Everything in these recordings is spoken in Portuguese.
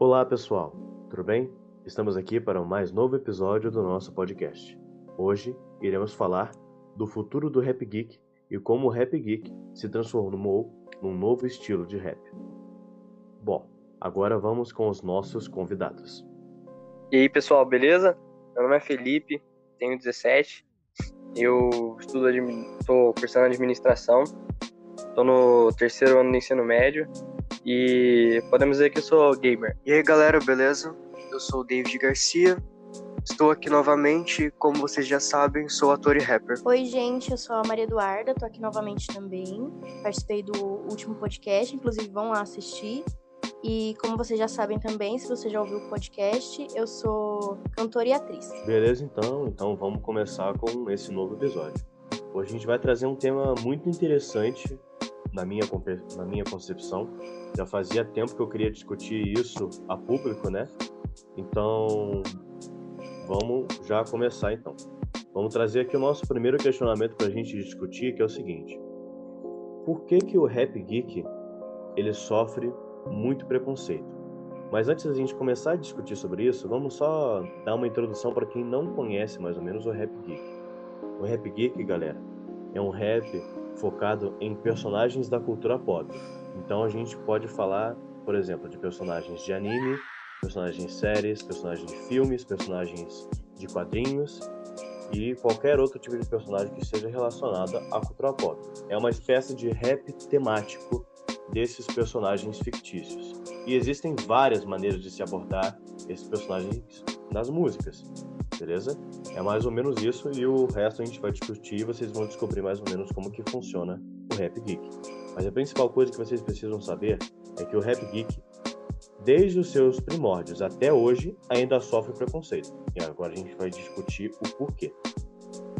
Olá pessoal, tudo bem? Estamos aqui para um mais novo episódio do nosso podcast. Hoje iremos falar do futuro do Rap Geek e como o Rap Geek se transformou num novo estilo de rap. Bom, agora vamos com os nossos convidados. E aí pessoal, beleza? Meu nome é Felipe, tenho 17, eu estudo, estou cursando administração, estou no terceiro ano do ensino médio e podemos dizer que eu sou gamer. E aí galera, beleza? Eu sou o David Garcia, estou aqui novamente, como vocês já sabem, sou ator e rapper. Oi gente, eu sou a Maria Eduarda, estou aqui novamente também, participei do último podcast, inclusive vão lá assistir. E como vocês já sabem também, se você já ouviu o podcast, eu sou cantora e atriz. Beleza, então, então vamos começar com esse novo episódio. Hoje a gente vai trazer um tema muito interessante na minha, na minha concepção. Já fazia tempo que eu queria discutir isso a público, né? Então, vamos já começar então. Vamos trazer aqui o nosso primeiro questionamento para a gente discutir, que é o seguinte: Por que que o rap geek ele sofre muito preconceito? Mas antes da gente começar a discutir sobre isso, vamos só dar uma introdução para quem não conhece mais ou menos o rap geek. O rap geek, galera, é um rap focado em personagens da cultura pop. Então a gente pode falar, por exemplo, de personagens de anime, personagens de séries, personagens de filmes, personagens de quadrinhos e qualquer outro tipo de personagem que seja relacionado à cultura pop. É uma espécie de rap temático desses personagens fictícios. E existem várias maneiras de se abordar esses personagens nas músicas, beleza? É mais ou menos isso e o resto a gente vai discutir e vocês vão descobrir mais ou menos como que funciona o Rap Geek. Mas a principal coisa que vocês precisam saber é que o Rap Geek, desde os seus primórdios até hoje, ainda sofre preconceito. E agora a gente vai discutir o porquê.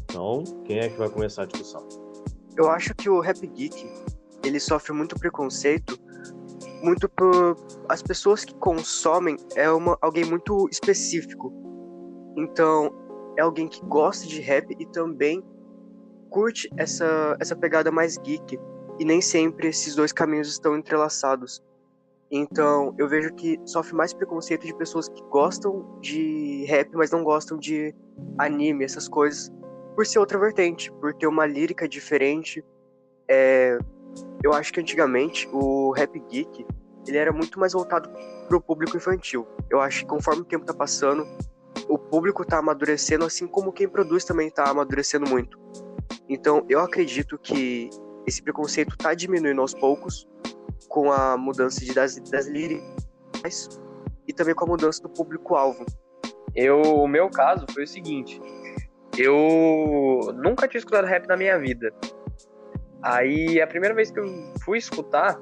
Então, quem é que vai começar a discussão? Eu acho que o Rap Geek, ele sofre muito preconceito muito por as pessoas que consomem é uma alguém muito específico. Então, é alguém que gosta de rap e também curte essa essa pegada mais geek e nem sempre esses dois caminhos estão entrelaçados. Então, eu vejo que sofre mais preconceito de pessoas que gostam de rap, mas não gostam de anime, essas coisas, por ser outra vertente, por ter uma lírica diferente. É, eu acho que antigamente o rap geek ele era muito mais voltado pro público infantil. Eu acho que conforme o tempo tá passando, o público tá amadurecendo, assim como quem produz também tá amadurecendo muito. Então, eu acredito que esse preconceito tá diminuindo aos poucos com a mudança de, das, das líricas e também com a mudança do público-alvo. Eu, o meu caso foi o seguinte, eu nunca tinha escutado rap na minha vida. Aí a primeira vez que eu fui escutar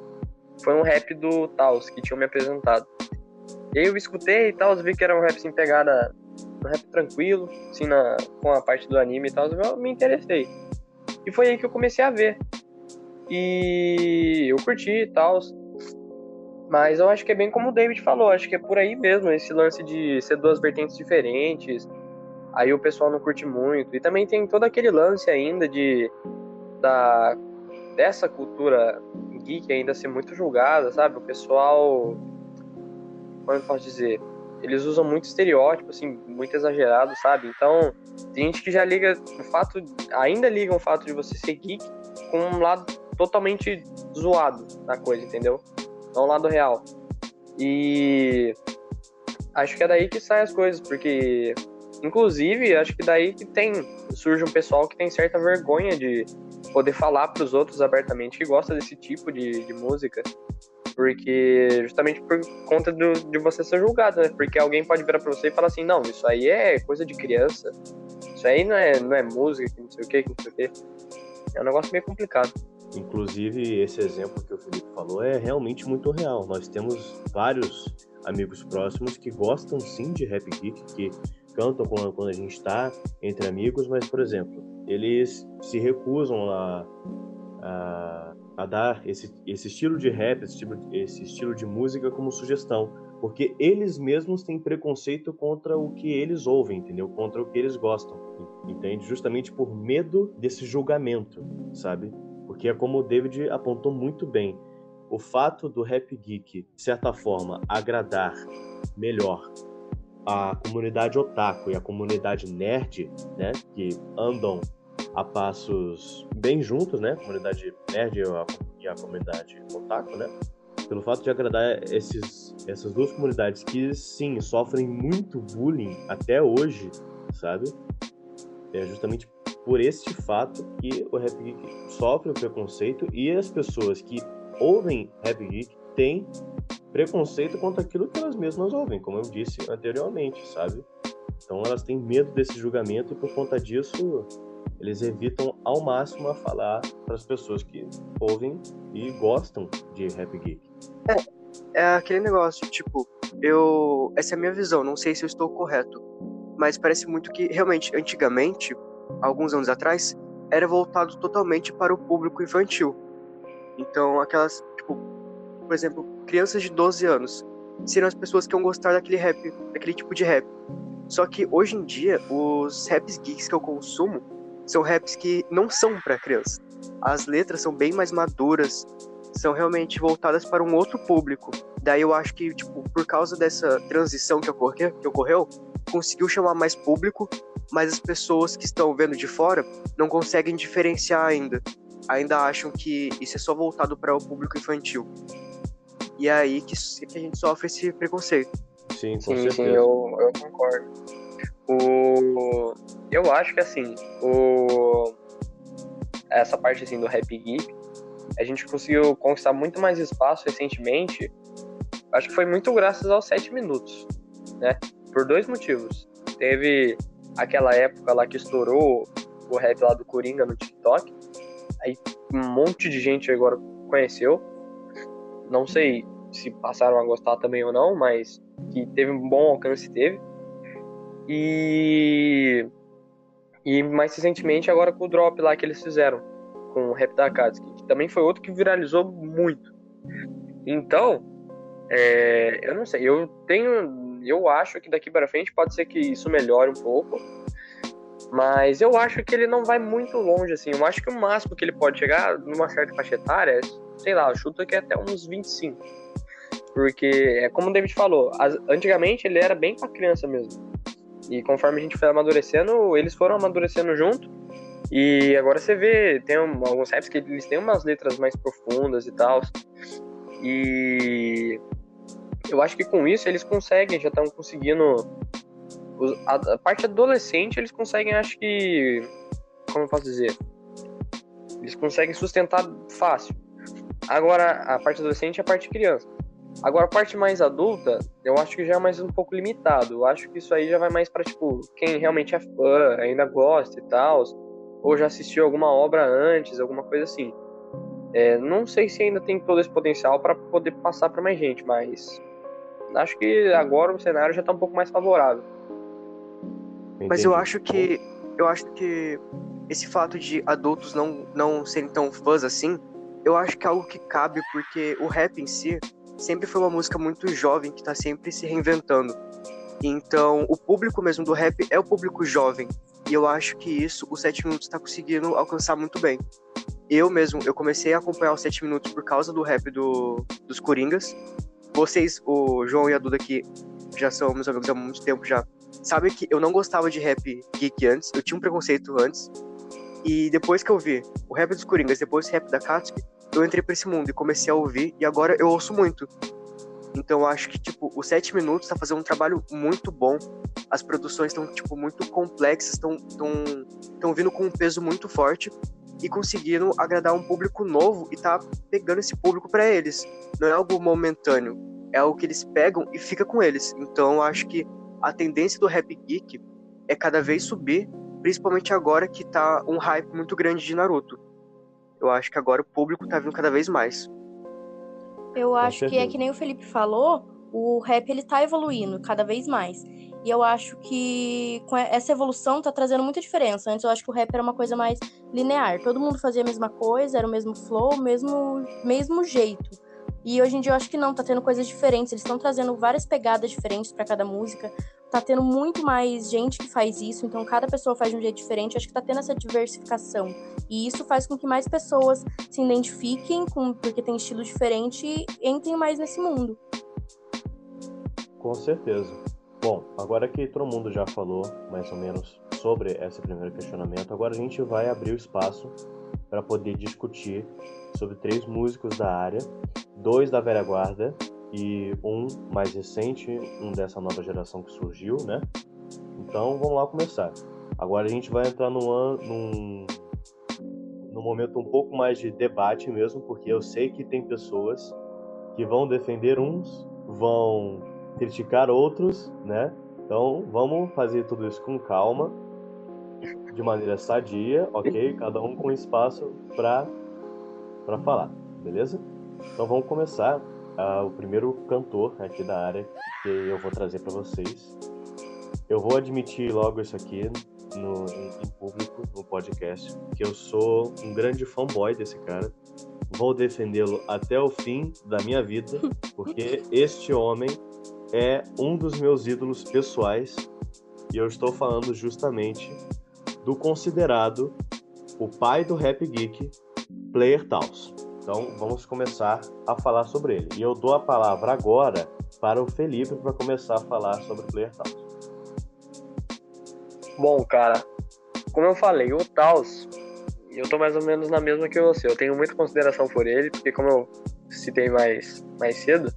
foi um rap do Taos, que tinham me apresentado. E aí eu escutei e tal, vi que era um rap sem pegada, um rap tranquilo, assim, na, com a parte do anime e tal, eu me interessei. E foi aí que eu comecei a ver. E eu curti e tal. Mas eu acho que é bem como o David falou, acho que é por aí mesmo, esse lance de ser duas vertentes diferentes. Aí o pessoal não curte muito. E também tem todo aquele lance ainda de da dessa cultura geek ainda ser muito julgada, sabe? O pessoal, como eu posso dizer, eles usam muito estereótipo, assim, muito exagerado, sabe? Então, tem gente que já liga o fato, ainda liga o fato de você ser geek com um lado totalmente zoado da coisa, entendeu? Não um lado real. E acho que é daí que saem as coisas, porque inclusive acho que daí que tem surge um pessoal que tem certa vergonha de poder falar para os outros abertamente que gosta desse tipo de, de música. Porque, justamente por conta do, de você ser julgado, né? Porque alguém pode virar pra você e falar assim: não, isso aí é coisa de criança, isso aí não é, não é música, que não sei o que não sei o que. É um negócio meio complicado. Inclusive, esse exemplo que o Felipe falou é realmente muito real. Nós temos vários amigos próximos que gostam sim de rap geek, que cantam quando, a gente está entre amigos, mas, por exemplo, eles se recusam a, a, a dar esse, esse estilo de rap, esse, esse estilo de música como sugestão, porque eles mesmos têm preconceito contra o que eles ouvem, entendeu? Contra o que eles gostam, entende? Justamente por medo desse julgamento, sabe? Porque é como o David apontou muito bem. o fato do Rap Geek, de certa forma, agradar melhor a comunidade otaku e a comunidade nerd, né, que andam a passos bem juntos, né, comunidade nerd e a comunidade otaku, né, pelo fato de agradar esses, essas duas comunidades que, sim, sofrem muito bullying até hoje, sabe? É justamente por esse fato que o Rap Geek sofre o preconceito e as pessoas que ouvem Rap Geek têm preconceito contra aquilo que elas mesmas ouvem, como eu disse anteriormente, sabe? Então elas têm medo desse julgamento e por conta disso eles evitam ao máximo a falar para as pessoas que ouvem e gostam de Rap Geek. É, é aquele negócio, tipo, eu. Essa é a minha visão, não sei se eu estou correto. Mas parece muito que, realmente, antigamente, alguns anos atrás, era voltado totalmente para o público infantil. Então, aquelas, tipo, por exemplo, crianças de 12 anos seriam as pessoas que iam gostar daquele rap, daquele tipo de rap. Só que hoje em dia, os raps geeks que eu consumo são raps que não são para criança. As letras são bem mais maduras, são realmente voltadas para um outro público. Daí eu acho que, tipo, por causa dessa transição que que ocorreu conseguiu chamar mais público, mas as pessoas que estão vendo de fora não conseguem diferenciar ainda. Ainda acham que isso é só voltado para o público infantil. E é aí que, que a gente sofre esse preconceito. Sim, com sim, certeza. sim, eu, eu concordo. O... Eu acho que assim, o... essa parte assim do Rap Geek, a gente conseguiu conquistar muito mais espaço recentemente. Acho que foi muito graças aos 7 minutos, né? Por dois motivos. Teve aquela época lá que estourou o rap lá do Coringa no TikTok. Aí um monte de gente agora conheceu. Não sei se passaram a gostar também ou não, mas que teve um bom alcance teve. E e mais recentemente agora com o drop lá que eles fizeram com o rap da Akatsuki, que também foi outro que viralizou muito. Então, é, eu não sei, eu tenho, eu acho que daqui para frente pode ser que isso melhore um pouco, mas eu acho que ele não vai muito longe assim. Eu acho que o máximo que ele pode chegar numa certa faixa etária, é, sei lá, eu chuto que é até uns 25. Porque é como o David falou, as, antigamente ele era bem para criança mesmo. E conforme a gente foi amadurecendo, eles foram amadurecendo junto. E agora você vê, tem um, alguns raps que eles têm umas letras mais profundas e tal. E eu acho que com isso eles conseguem, já estão conseguindo. A, parte adolescente eles conseguem, acho que. Como eu posso dizer? Eles conseguem sustentar fácil. Agora, a parte adolescente é a parte criança. Agora, a parte mais adulta, eu acho que já é mais um pouco limitado. Eu acho que isso aí já vai mais para tipo, quem realmente é fã, ainda gosta e tal, ou já assistiu alguma obra antes, alguma coisa assim. É, não sei se ainda tem todo esse potencial para poder passar para mais gente, mas acho que agora o cenário já tá um pouco mais favorável. Mas eu acho que eu acho que esse fato de adultos não não serem tão fãs assim, eu acho que é algo que cabe porque o rap em si sempre foi uma música muito jovem que tá sempre se reinventando. Então, o público mesmo do rap é o público jovem. E eu acho que isso o 7 minutos está conseguindo alcançar muito bem. Eu mesmo, eu comecei a acompanhar os 7 minutos por causa do rap do, dos Coringas. Vocês, o João e a Duda, que já são meus amigos há muito tempo já, sabem que eu não gostava de rap geek antes, eu tinha um preconceito antes. E depois que eu vi o rap dos Coringas, depois o rap da Katsuki, eu entrei pra esse mundo e comecei a ouvir, e agora eu ouço muito. Então acho que, tipo, os sete minutos tá fazendo um trabalho muito bom. As produções estão, tipo, muito complexas, estão tão, vindo com um peso muito forte e conseguindo agradar um público novo e tá pegando esse público para eles. Não é algo momentâneo, é algo que eles pegam e fica com eles. Então eu acho que a tendência do Rap Geek é cada vez subir, principalmente agora que tá um hype muito grande de Naruto. Eu acho que agora o público tá vindo cada vez mais. Eu acho que é que nem o Felipe falou, o rap ele tá evoluindo cada vez mais. E eu acho que com essa evolução tá trazendo muita diferença. Antes eu acho que o rap era uma coisa mais linear. Todo mundo fazia a mesma coisa, era o mesmo flow, o mesmo, mesmo jeito. E hoje em dia eu acho que não, tá tendo coisas diferentes. Eles estão trazendo várias pegadas diferentes para cada música. tá tendo muito mais gente que faz isso, então cada pessoa faz de um jeito diferente. Acho que tá tendo essa diversificação. E isso faz com que mais pessoas se identifiquem com porque tem estilo diferente e entrem mais nesse mundo. Com certeza. Bom, agora que todo mundo já falou mais ou menos sobre esse primeiro questionamento, agora a gente vai abrir o espaço para poder discutir sobre três músicos da área, dois da velha guarda e um mais recente, um dessa nova geração que surgiu, né? Então vamos lá começar. Agora a gente vai entrar num, num, num momento um pouco mais de debate mesmo, porque eu sei que tem pessoas que vão defender uns, vão criticar outros, né? Então vamos fazer tudo isso com calma, de maneira sadia, ok? Cada um com espaço para para falar, beleza? Então vamos começar uh, o primeiro cantor aqui da área que eu vou trazer para vocês. Eu vou admitir logo isso aqui no, em público, no podcast, que eu sou um grande fanboy desse cara. Vou defendê-lo até o fim da minha vida, porque este homem é um dos meus ídolos pessoais e eu estou falando justamente do considerado o pai do rap geek, Player Taos. Então vamos começar a falar sobre ele. E eu dou a palavra agora para o Felipe para começar a falar sobre o Player Taos. Bom, cara, como eu falei, o Taos, eu tô mais ou menos na mesma que você. Eu tenho muita consideração por ele, porque como eu citei mais, mais cedo,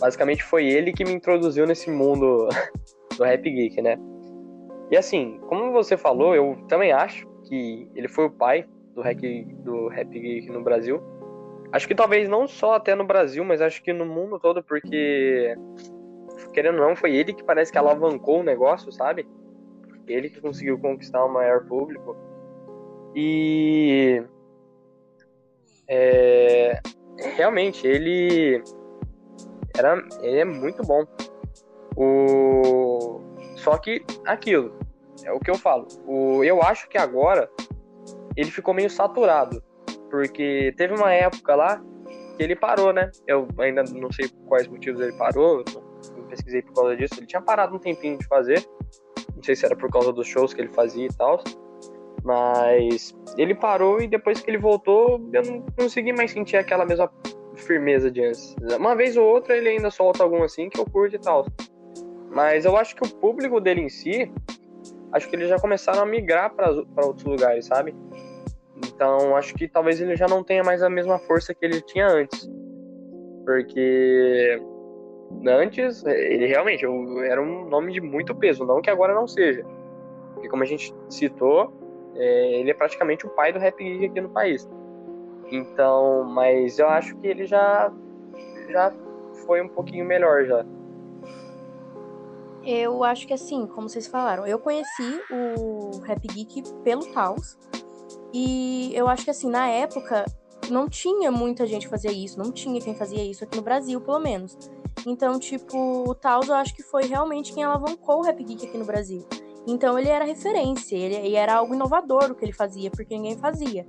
basicamente foi ele que me introduziu nesse mundo do rap geek, né? E assim, como você falou, eu também acho que ele foi o pai do rap, do rap geek no Brasil. Acho que talvez não só até no Brasil, mas acho que no mundo todo, porque, querendo ou não, foi ele que parece que alavancou o negócio, sabe? Ele que conseguiu conquistar o maior público. E. É, realmente, ele. Era, ele é muito bom. O, só que aquilo, é o que eu falo. O, eu acho que agora ele ficou meio saturado. Porque teve uma época lá que ele parou, né? Eu ainda não sei por quais motivos ele parou, não pesquisei por causa disso. Ele tinha parado um tempinho de fazer. Não sei se era por causa dos shows que ele fazia e tal. Mas ele parou e depois que ele voltou, eu não consegui mais sentir aquela mesma firmeza de antes. Uma vez ou outra ele ainda solta algum assim que eu curto e tal. Mas eu acho que o público dele em si, acho que eles já começaram a migrar para outros lugares, sabe? Então, acho que talvez ele já não tenha mais a mesma força que ele tinha antes. Porque antes, ele realmente era um nome de muito peso, não que agora não seja. Porque, como a gente citou, é, ele é praticamente o pai do rap aqui no país. Então, mas eu acho que ele já, já foi um pouquinho melhor já. Eu acho que assim, como vocês falaram, eu conheci o Rap Geek pelo Taos, e eu acho que assim, na época, não tinha muita gente que fazia isso, não tinha quem fazia isso aqui no Brasil, pelo menos. Então, tipo, o Taos eu acho que foi realmente quem alavancou o Rap Geek aqui no Brasil. Então ele era referência, ele, ele era algo inovador o que ele fazia, porque ninguém fazia.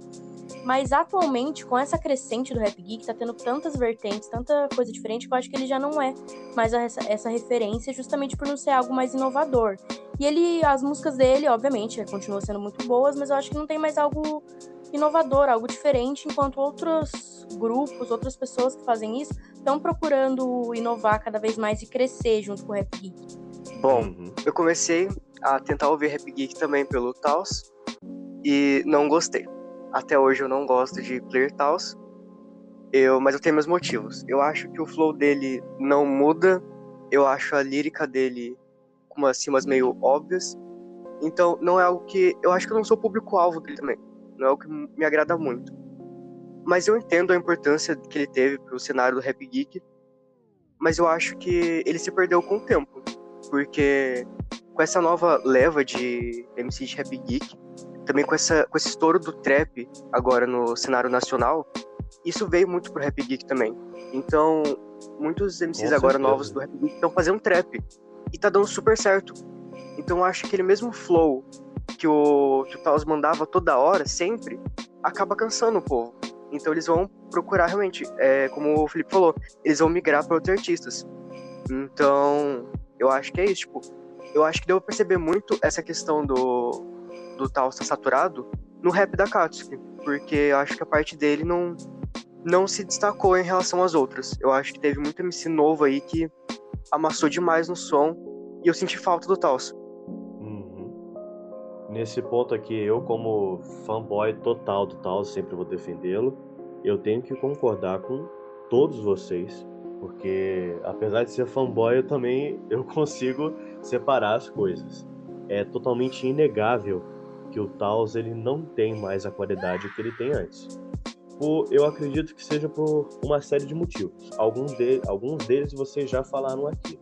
Mas atualmente, com essa crescente do Rap Geek, tá tendo tantas vertentes, tanta coisa diferente, que eu acho que ele já não é mais essa, essa referência, justamente por não ser algo mais inovador. E ele, as músicas dele, obviamente, continuam sendo muito boas, mas eu acho que não tem mais algo inovador, algo diferente, enquanto outros grupos, outras pessoas que fazem isso estão procurando inovar cada vez mais e crescer junto com o Rap Geek. Bom, uhum. eu comecei a tentar ouvir Rap Geek também pelo Taos e não gostei. Até hoje eu não gosto de Player Taos, eu, mas eu tenho meus motivos. Eu acho que o flow dele não muda, eu acho a lírica dele com umas cimas meio óbvias. Então, não é algo que. Eu acho que eu não sou público-alvo dele também. Não é algo que me agrada muito. Mas eu entendo a importância que ele teve pro cenário do Rap Geek. Mas eu acho que ele se perdeu com o tempo. Porque com essa nova leva de MC de Rap Geek, também com, essa, com esse estouro do trap agora no cenário nacional, isso veio muito pro Rap Geek também. Então, muitos MCs com agora certeza. novos do Rap Geek estão fazendo trap e tá dando super certo. Então eu acho que aquele mesmo flow que o, que o Taos mandava toda hora, sempre, acaba cansando o povo. Então eles vão procurar realmente, é, como o Felipe falou, eles vão migrar para outros artistas. Então, eu acho que é isso, tipo, eu acho que deu pra perceber muito essa questão do, do tal estar saturado no rap da Katsuki, porque eu acho que a parte dele não, não se destacou em relação às outras. Eu acho que teve muito MC novo aí que amassou demais no som e eu senti falta do Taos. Uhum. Nesse ponto aqui, eu como fanboy total do Taos, sempre vou defendê-lo, eu tenho que concordar com todos vocês, porque apesar de ser fanboy, eu também eu consigo separar as coisas. É totalmente inegável que o Taos ele não tem mais a qualidade que ele tem antes. Por, eu acredito que seja por uma série de motivos. Alguns, de, alguns deles vocês já falaram aqui,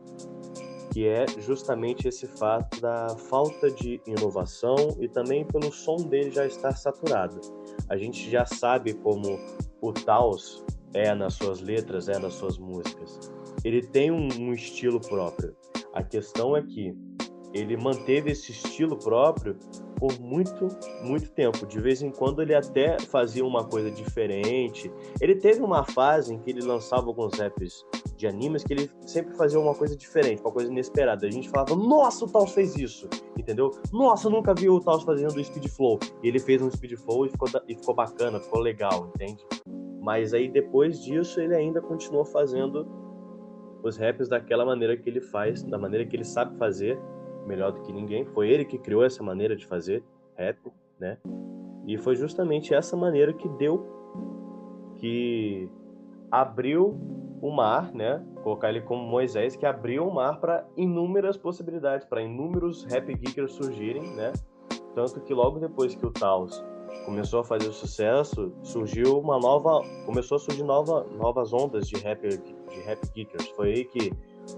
que é justamente esse fato da falta de inovação e também pelo som dele já estar saturado. A gente já sabe como o Taos é nas suas letras, é nas suas músicas. Ele tem um, um estilo próprio. A questão é que ele manteve esse estilo próprio por muito, muito tempo. De vez em quando ele até fazia uma coisa diferente. Ele teve uma fase em que ele lançava alguns raps de animes que ele sempre fazia uma coisa diferente, uma coisa inesperada. A gente falava, nossa, o Taos fez isso, entendeu? Nossa, eu nunca vi o Taos fazendo Speed Flow. E ele fez um Speed Flow e ficou, e ficou bacana, ficou legal, entende? Mas aí depois disso ele ainda continuou fazendo os raps daquela maneira que ele faz, da maneira que ele sabe fazer, melhor do que ninguém. Foi ele que criou essa maneira de fazer rap, né? E foi justamente essa maneira que deu, que abriu o mar, né? Colocar ele como Moisés, que abriu o mar para inúmeras possibilidades, para inúmeros rap geekers surgirem, né? Tanto que logo depois que o Taos começou a fazer sucesso, surgiu uma nova, começou a surgir nova, novas ondas de rap, de rap geekers. Foi aí que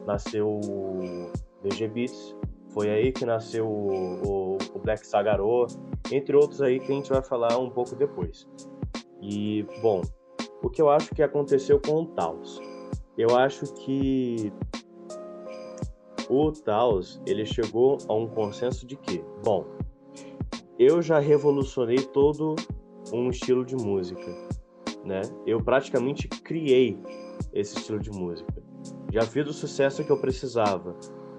nasceu o DG Beats, foi aí que nasceu o, o, o Black Sagarô, entre outros aí que a gente vai falar um pouco depois. E, bom, o que eu acho que aconteceu com o Taos? Eu acho que o Taos, ele chegou a um consenso de que, bom, eu já revolucionei todo um estilo de música, né? Eu praticamente criei esse estilo de música. Já fiz o sucesso que eu precisava.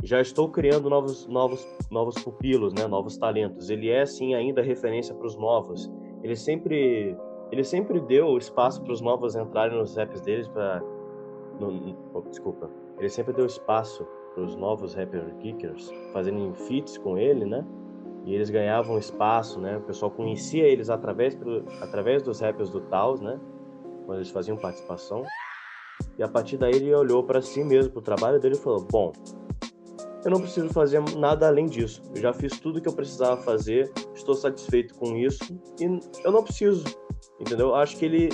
Já estou criando novos, novos, novos pupilos, né? Novos talentos. Ele é sim ainda referência para os novos. Ele sempre, ele sempre deu espaço para os novos entrarem nos raps deles para, oh, desculpa. Ele sempre deu espaço para os novos rapper kickers fazendo feats com ele, né? e eles ganhavam espaço, né? O pessoal conhecia eles através, através dos rappers do Taos, né? Quando eles faziam participação. E a partir daí ele olhou para si mesmo, para o trabalho dele e falou: Bom, eu não preciso fazer nada além disso. Eu já fiz tudo que eu precisava fazer, estou satisfeito com isso e eu não preciso, entendeu? Acho que ele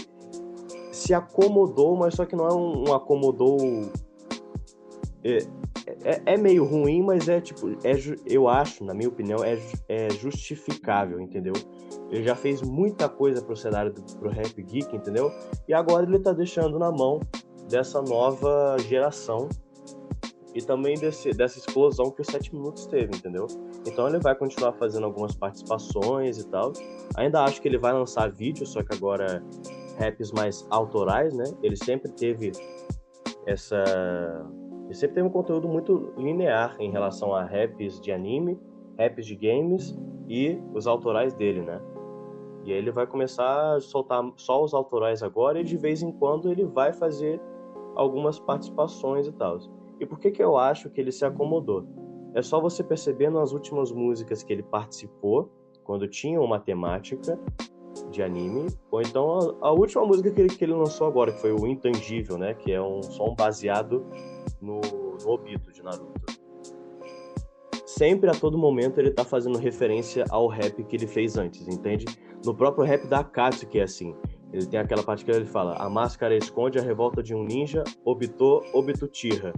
se acomodou, mas só que não é um, um acomodou. É, é, é, meio ruim, mas é tipo, é, eu acho, na minha opinião, é, é justificável, entendeu? Ele já fez muita coisa pro cenário do pro rap geek, entendeu? E agora ele tá deixando na mão dessa nova geração e também desse, dessa explosão que o 7 Minutos teve, entendeu? Então ele vai continuar fazendo algumas participações e tal. Ainda acho que ele vai lançar vídeos, só que agora raps mais autorais, né? Ele sempre teve essa ele sempre teve um conteúdo muito linear em relação a raps de anime, raps de games e os autorais dele, né? E aí ele vai começar a soltar só os autorais agora e de vez em quando ele vai fazer algumas participações e tal. E por que que eu acho que ele se acomodou? É só você perceber nas últimas músicas que ele participou, quando tinha uma temática de anime, ou então a, a última música que ele, que ele lançou agora, que foi o Intangível, né? Que é um som baseado no, no Obito de Naruto. Sempre a todo momento ele tá fazendo referência ao rap que ele fez antes, entende? No próprio rap da Akatsuki é assim. Ele tem aquela parte que ele fala: A máscara esconde a revolta de um ninja, Obito, Obito Tira.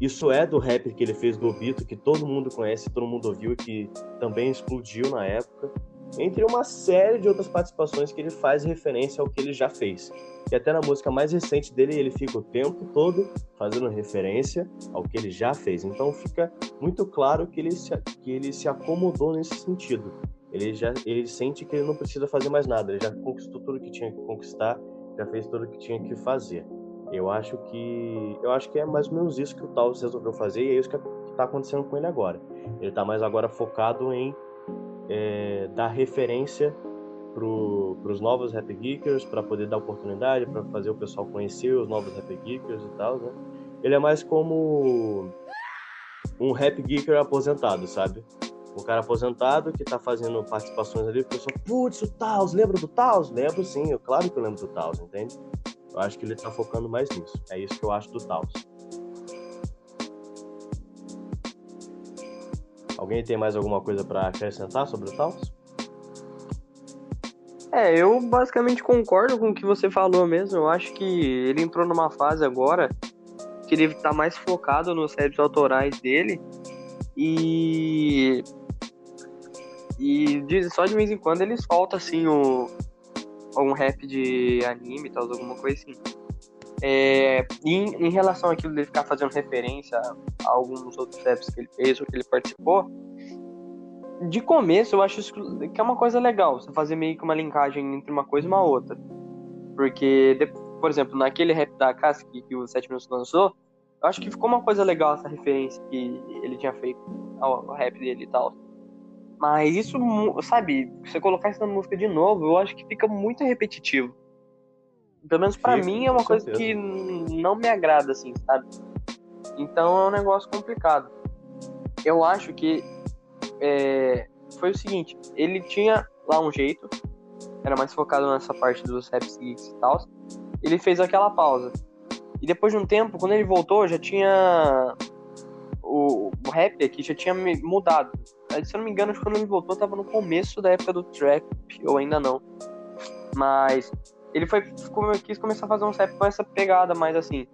Isso é do rap que ele fez do Obito, que todo mundo conhece, todo mundo ouviu e que também explodiu na época entre uma série de outras participações que ele faz referência ao que ele já fez. E até na música mais recente dele, ele fica o tempo todo fazendo referência ao que ele já fez. Então fica muito claro que ele se, que ele se acomodou nesse sentido. Ele já ele sente que ele não precisa fazer mais nada, ele já conquistou tudo que tinha que conquistar, já fez tudo que tinha que fazer. Eu acho que eu acho que é mais ou menos isso que o Taos resolveu fazer e é isso que, tá acontecendo com ele agora. Ele tá mais agora focado em é, dar referência para os novos rap geekers, para poder dar oportunidade, para fazer o pessoal conhecer os novos rap geekers e tal, né? Ele é mais como um rap geeker aposentado, sabe? Um cara aposentado que tá fazendo participações ali, o pessoal, putz, o Taos, lembra do Taos? Lembro sim, eu, claro que eu lembro do Taos, entende? Eu acho que ele tá focando mais nisso. É isso que eu acho do Taos. Alguém tem mais alguma coisa para acrescentar sobre o Taos? É, eu basicamente concordo com o que você falou mesmo. Eu acho que ele entrou numa fase agora que ele tá mais focado nos raps autorais dele e e de, só de vez em quando eles soltam assim o algum rap de anime, tal, alguma coisa assim. É, em, em relação àquilo dele ficar fazendo referência a alguns outros raps que ele fez ou que ele participou, de começo eu acho que é uma coisa legal, você fazer meio que uma linkagem entre uma coisa e uma outra. Porque, por exemplo, naquele rap da Casca que o 7 Minutos lançou, eu acho que ficou uma coisa legal essa referência que ele tinha feito ao rap dele e tal. Mas isso, sabe, você colocar isso na música de novo, eu acho que fica muito repetitivo. Pelo menos para mim é uma coisa que não me agrada, assim, sabe? Então é um negócio complicado. Eu acho que é, foi o seguinte, ele tinha lá um jeito, era mais focado nessa parte dos raps geeks e tal. Ele fez aquela pausa. E depois de um tempo, quando ele voltou, já tinha. O, o rap aqui já tinha mudado. Se eu não me engano, quando ele voltou, tava no começo da época do trap, ou ainda não. Mas ele foi quis começar a fazer um rap com essa pegada mais assim.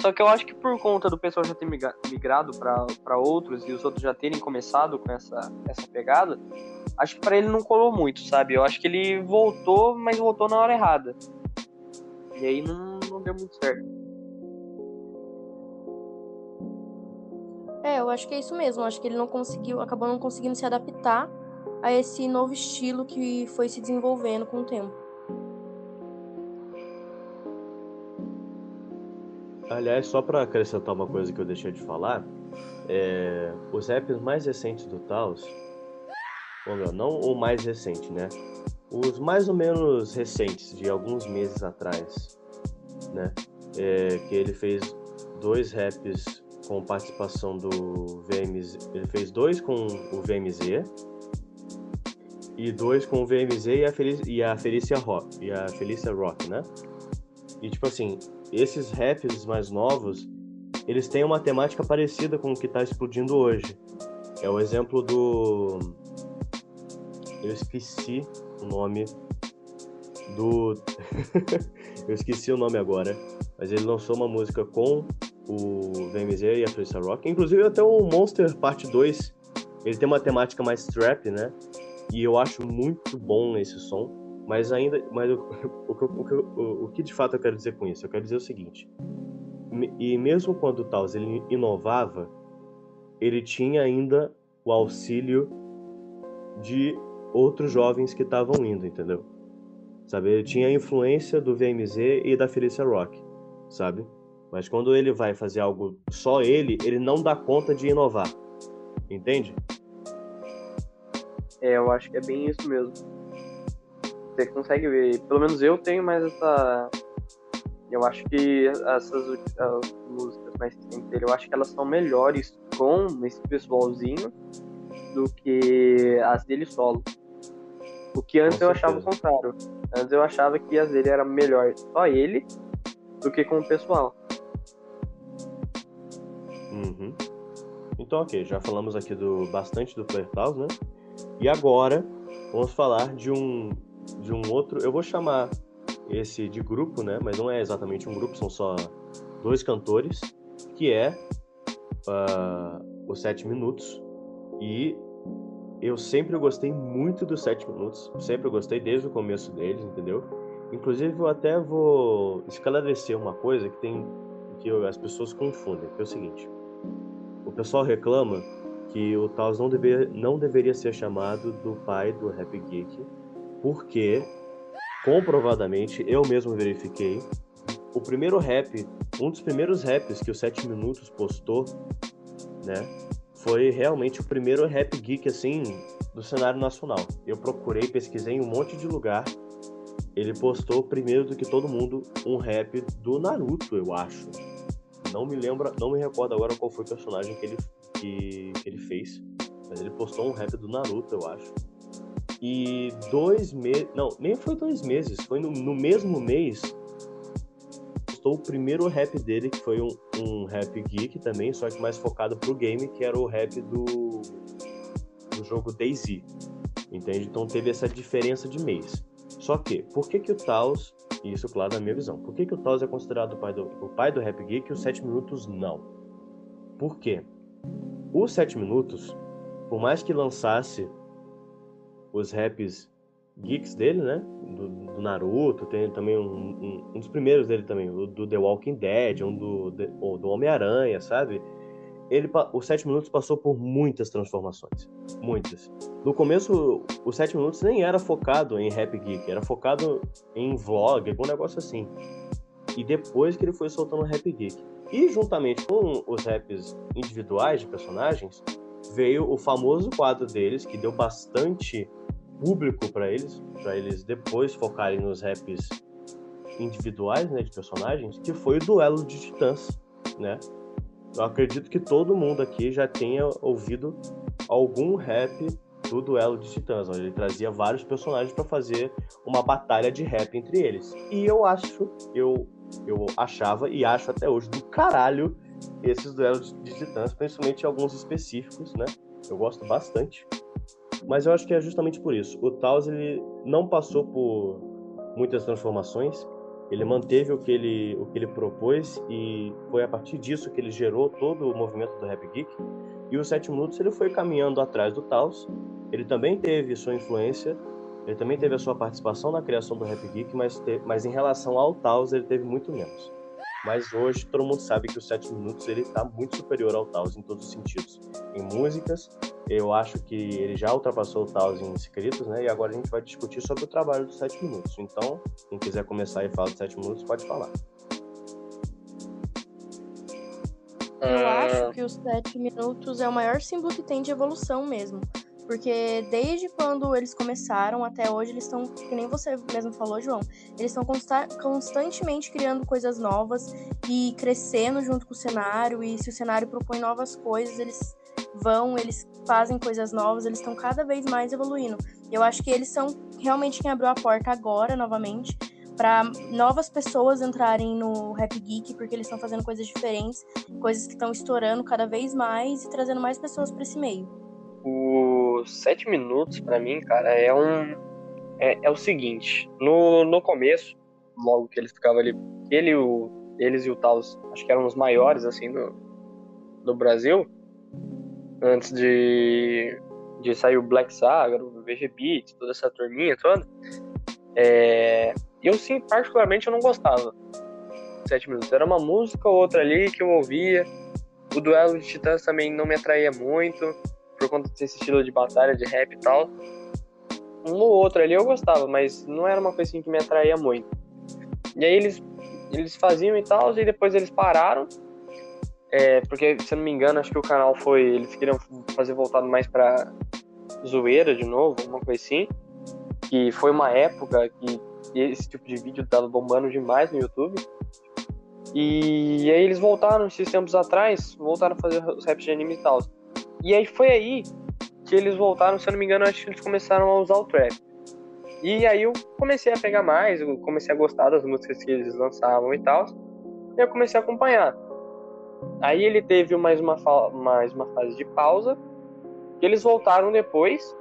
Só que eu acho que por conta do pessoal já ter migrado para outros e os outros já terem começado com essa, essa pegada, acho que para ele não colou muito, sabe? Eu acho que ele voltou, mas voltou na hora errada. E aí não, não deu muito certo. É, eu acho que é isso mesmo. Eu acho que ele não conseguiu, acabou não conseguindo se adaptar a esse novo estilo que foi se desenvolvendo com o tempo. Aliás, só para acrescentar uma coisa que eu deixei de falar, é, os raps mais recentes do Taos, ou não, o mais recente, né? Os mais ou menos recentes, de alguns meses atrás, né? É, que ele fez dois raps com participação do VMZ. Ele fez dois com o VMZ e dois com o VMZ e a, e a Felícia Rock, e a Felícia Rock, né? E tipo assim, esses raps mais novos, eles têm uma temática parecida com o que tá explodindo hoje. É o exemplo do eu esqueci o nome do eu esqueci o nome agora, mas ele lançou uma música com o VMZ e a Felícia Rock. Inclusive até o Monster Parte 2, ele tem uma temática mais trap, né? E eu acho muito bom esse som. Mas ainda, mas o, o, o, o, que de fato eu quero dizer com isso? Eu quero dizer o seguinte: e mesmo quando o Taos ele inovava, ele tinha ainda o auxílio de outros jovens que estavam indo, entendeu? Sabe, ele tinha a influência do VMZ e da Felicia Rock, sabe? Mas quando ele vai fazer algo só ele, ele não dá conta de inovar. Entende? É, eu acho que é bem isso mesmo. Você consegue ver, pelo menos eu tenho mais essa. Eu acho que essas as músicas mais recentes dele, eu acho que elas são melhores com esse pessoalzinho do que as dele solo. O que antes eu achava o contrário. Antes eu achava que as dele era melhor só ele do que com o pessoal. Uhum. Então, ok, já falamos aqui do bastante do Player House, né? E agora vamos falar de um de um outro. Eu vou chamar esse de grupo, né? Mas não é exatamente um grupo, são só dois cantores, que é uh, os Sete Minutos. E eu sempre gostei muito dos Sete Minutos, sempre gostei desde o começo deles, entendeu? Inclusive eu até vou esclarecer uma coisa que tem que as pessoas confundem, que é o seguinte. O pessoal reclama que o Taos não, não deveria ser chamado do pai do Rap Geek, porque, comprovadamente, eu mesmo verifiquei, o primeiro rap, um dos primeiros raps que o 7 Minutos postou, né, foi realmente o primeiro rap geek assim do cenário nacional. Eu procurei, pesquisei em um monte de lugar. Ele postou primeiro do que todo mundo um rap do Naruto, eu acho. Não me lembro, não me recordo agora qual foi o personagem que ele, que, que ele fez, mas ele postou um rap do Naruto, eu acho. E dois meses, não, nem foi dois meses, foi no, no mesmo mês postou o primeiro rap dele, que foi um, um rap geek também, só que mais focado pro game, que era o rap do, do jogo DayZ. Entende? Então teve essa diferença de mês. Só que, por que que o Taos, isso claro na minha visão, por que que o Taos é considerado o pai do, o pai do rap geek e os 7 minutos não? Por quê? Os 7 minutos, por mais que lançasse os raps geeks dele, né? Do, do Naruto, tem também um, um, um, dos primeiros dele também, o do The Walking Dead, um do, do Homem-Aranha, sabe? Ele, os 7 minutos passou por muitas transformações. Muitas. No começo, os 7 minutos nem era focado em rap geek, era focado em vlog, algum negócio assim. E depois que ele foi soltando rap geek. E juntamente com os raps individuais de personagens, veio o famoso quadro deles, que deu bastante público para eles, para eles depois focarem nos raps individuais, né, de personagens, que foi o duelo de titãs, né? Eu acredito que todo mundo aqui já tenha ouvido algum rap do duelo de titãs, onde ele trazia vários personagens para fazer uma batalha de rap entre eles. E eu acho, eu eu achava e acho até hoje do caralho esses duelos de titãs, principalmente alguns específicos, né? Eu gosto bastante. Mas eu acho que é justamente por isso. O Taos ele não passou por muitas transformações. Ele manteve o que ele, o que ele propôs e foi a partir disso que ele gerou todo o movimento do Rap Geek. E os sete minutos ele foi caminhando atrás do Taos. Ele também teve sua influência, ele também teve a sua participação na criação do Rap Geek, mas, te, mas em relação ao Taos ele teve muito menos. Mas hoje todo mundo sabe que os sete minutos ele está muito superior ao Taos em todos os sentidos, em músicas, eu acho que ele já ultrapassou o Taos em inscritos, né? E agora a gente vai discutir sobre o trabalho dos 7 minutos. Então, quem quiser começar e falar dos 7 minutos, pode falar. Eu acho que os 7 minutos é o maior símbolo que tem de evolução mesmo. Porque desde quando eles começaram até hoje, eles estão, que nem você mesmo falou, João, eles estão consta constantemente criando coisas novas e crescendo junto com o cenário. E se o cenário propõe novas coisas, eles vão, eles fazem coisas novas, eles estão cada vez mais evoluindo. Eu acho que eles são realmente quem abriu a porta agora, novamente, para novas pessoas entrarem no Rap Geek, porque eles estão fazendo coisas diferentes, coisas que estão estourando cada vez mais e trazendo mais pessoas para esse meio. Sete minutos, para mim, cara, é um. É, é, o seguinte: no, no começo, logo que eles ficavam ali, ele, o, eles e o Taos, acho que eram os maiores, assim, do, do Brasil antes de, de sair o Black Saga, o VG Beats, toda essa turminha toda, é, eu sim, particularmente, eu não gostava. Sete minutos. Era uma música ou outra ali que eu ouvia. O duelo de titãs também não me atraía muito, por conta desse estilo de batalha, de rap e tal. Um ou outro ali eu gostava, mas não era uma coisa assim que me atraía muito. E aí eles, eles faziam e tal, e depois eles pararam é, porque, se eu não me engano, acho que o canal foi. Eles queriam fazer voltado mais pra zoeira de novo, uma coisa assim. Que foi uma época que esse tipo de vídeo tava bombando demais no YouTube. E aí eles voltaram esses tempos atrás, voltaram a fazer os raps de anime e tal. E aí foi aí que eles voltaram, se eu não me engano, acho que eles começaram a usar o trap. E aí eu comecei a pegar mais, eu comecei a gostar das músicas que eles lançavam e tal. E eu comecei a acompanhar. Aí ele teve mais uma, mais uma fase de pausa, que eles voltaram depois,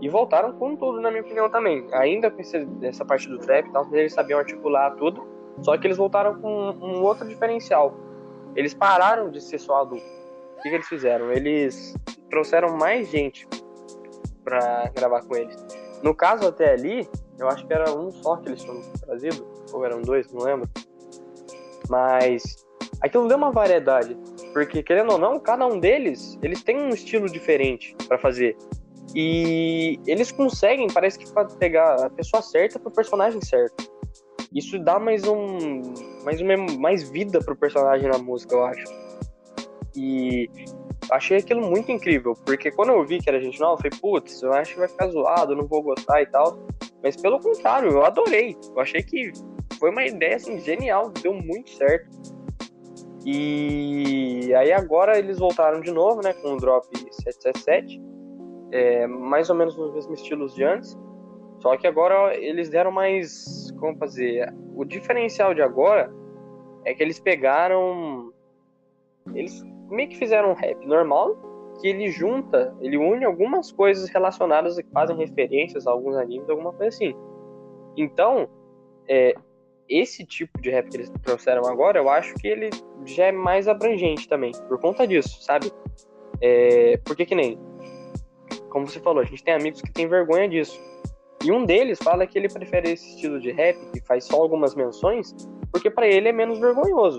e voltaram com tudo, na minha opinião, também. Ainda com essa parte do trap e tal, eles sabiam articular tudo, só que eles voltaram com um outro diferencial. Eles pararam de ser só adulto. O que, que eles fizeram? Eles trouxeram mais gente para gravar com eles. No caso, até ali, eu acho que era um só que eles tinham trazido, ou eram dois, não lembro. Mas aquilo deu uma variedade. Porque, querendo ou não, cada um deles, eles têm um estilo diferente para fazer. E eles conseguem, parece que pegar a pessoa certa pro personagem certo. Isso dá mais um mais uma mais vida pro personagem na música, eu acho. E achei aquilo muito incrível, porque quando eu vi que era gente nova, eu falei, putz, eu acho que vai ficar zoado, eu não vou gostar e tal. Mas pelo contrário, eu adorei. Eu achei que foi uma ideia assim, genial, deu muito certo. E aí agora eles voltaram de novo, né, com o drop 777, é, mais ou menos nos mesmos estilos de antes. Só que agora eles deram mais, como fazer, o diferencial de agora é que eles pegaram eles meio que fizeram um rap normal, que ele junta, ele une algumas coisas relacionadas que fazem referências a alguns animes, alguma coisa assim. Então, é, esse tipo de rap que eles trouxeram agora, eu acho que ele já é mais abrangente também, por conta disso, sabe? É, porque que nem, como você falou, a gente tem amigos que têm vergonha disso. E um deles fala que ele prefere esse estilo de rap, que faz só algumas menções, porque para ele é menos vergonhoso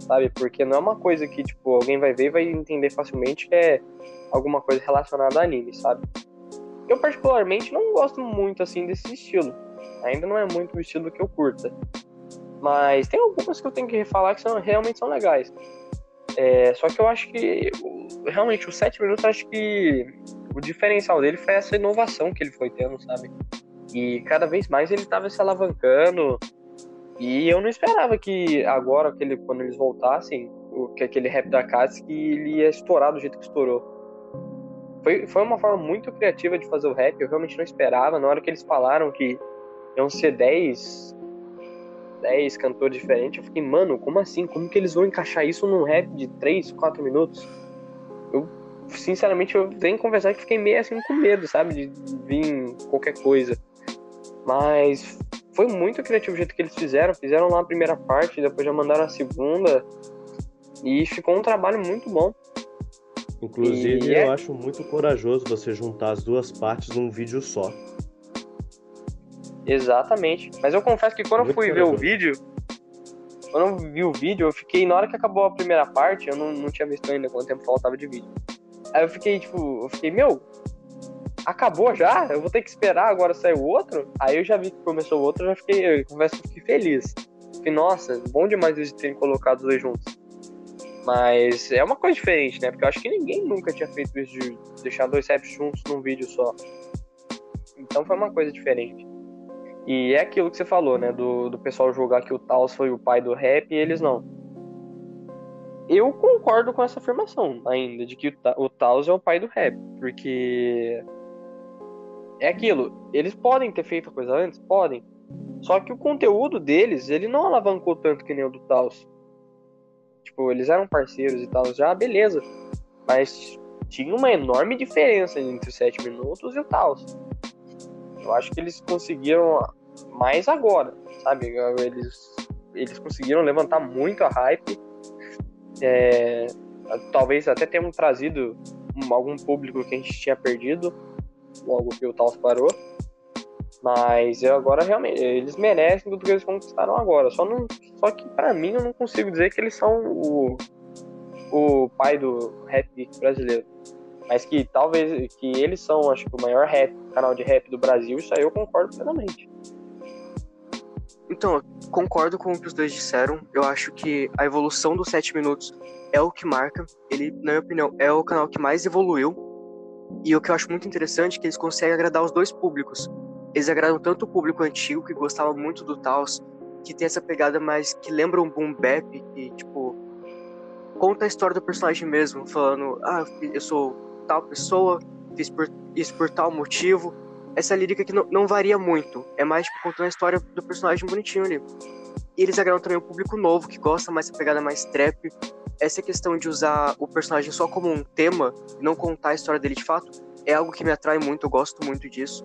sabe? Porque não é uma coisa que, tipo, alguém vai ver e vai entender facilmente que é alguma coisa relacionada a anime, sabe? Eu, particularmente, não gosto muito, assim, desse estilo. Ainda não é muito o estilo que eu curta. Mas tem algumas que eu tenho que falar que são, realmente são legais. É, só que eu acho que, realmente, os 7 minutos, acho que o diferencial dele foi essa inovação que ele foi tendo, sabe? E cada vez mais ele estava se alavancando, e eu não esperava que agora, que ele, quando eles voltassem, que aquele rap da Katz, que ele ia estourar do jeito que estourou. Foi, foi uma forma muito criativa de fazer o rap, eu realmente não esperava. Na hora que eles falaram que iam ser 10, 10 cantores diferentes, eu fiquei, mano, como assim? Como que eles vão encaixar isso num rap de 3, 4 minutos? Eu, sinceramente, eu tenho que conversar que fiquei meio assim com medo, sabe? De vir qualquer coisa. Mas foi muito criativo o jeito que eles fizeram. Fizeram lá a primeira parte, depois já mandaram a segunda. E ficou um trabalho muito bom. Inclusive, e eu é... acho muito corajoso você juntar as duas partes num vídeo só. Exatamente. Mas eu confesso que quando muito eu fui corajoso. ver o vídeo, quando eu vi o vídeo, eu fiquei, na hora que acabou a primeira parte, eu não, não tinha visto ainda quanto tempo faltava de vídeo. Aí eu fiquei, tipo, eu fiquei, meu, acabou já? Eu vou ter que esperar agora sair o outro? Aí eu já vi que começou o outro, já fiquei, eu confesso que fiquei feliz. Fiquei, nossa, bom demais eles terem colocado os dois juntos. Mas é uma coisa diferente, né? Porque eu acho que ninguém nunca tinha feito isso de deixar dois raps juntos num vídeo só. Então foi uma coisa diferente. E é aquilo que você falou, né? Do, do pessoal julgar que o Taos foi o pai do rap e eles não. Eu concordo com essa afirmação ainda, de que o Taos é o pai do rap. Porque é aquilo, eles podem ter feito a coisa antes? Podem. Só que o conteúdo deles, ele não alavancou tanto que nem o do Taos. Tipo, eles eram parceiros e tal, já, beleza. Mas tinha uma enorme diferença entre os 7 minutos e o Taos. Eu acho que eles conseguiram mais agora, sabe? Eles, eles conseguiram levantar muito a hype. É, talvez até tenham trazido algum público que a gente tinha perdido logo que o Taos parou. Mas eu agora realmente, eles merecem tudo que eles conquistaram agora. Só, não, só que para mim eu não consigo dizer que eles são o, o pai do rap brasileiro. Mas que talvez que eles são, acho que o maior rap, canal de rap do Brasil, isso aí eu concordo plenamente. Então, concordo com o que os dois disseram. Eu acho que a evolução dos 7 minutos é o que marca. Ele, na minha opinião, é o canal que mais evoluiu e o que eu acho muito interessante é que eles conseguem agradar os dois públicos. Eles agradam tanto o público antigo, que gostava muito do Taos, que tem essa pegada mais que lembra um boom bap, que, tipo, conta a história do personagem mesmo, falando, ah, eu sou tal pessoa, fiz por, isso por tal motivo. Essa lírica que não, não varia muito, é mais, tipo, contando a história do personagem bonitinho ali. E eles agradam também o público novo, que gosta mais dessa pegada mais trap, essa questão de usar o personagem só como um tema, não contar a história dele de fato, é algo que me atrai muito, eu gosto muito disso.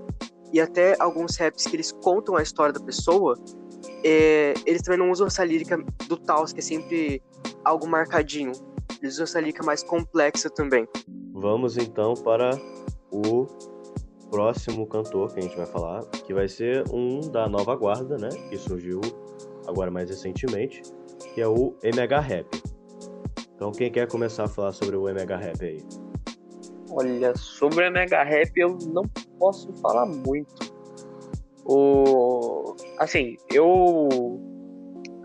E até alguns raps que eles contam a história da pessoa, é, eles também não usam essa lírica do Taos, que é sempre algo marcadinho. Eles usam essa lírica mais complexa também. Vamos então para o próximo cantor que a gente vai falar, que vai ser um da nova guarda, né? Que surgiu agora mais recentemente, que é o MH Rap. Então quem quer começar a falar sobre o MH Rap aí? Olha, sobre o MH Rap eu não posso falar muito. O assim, eu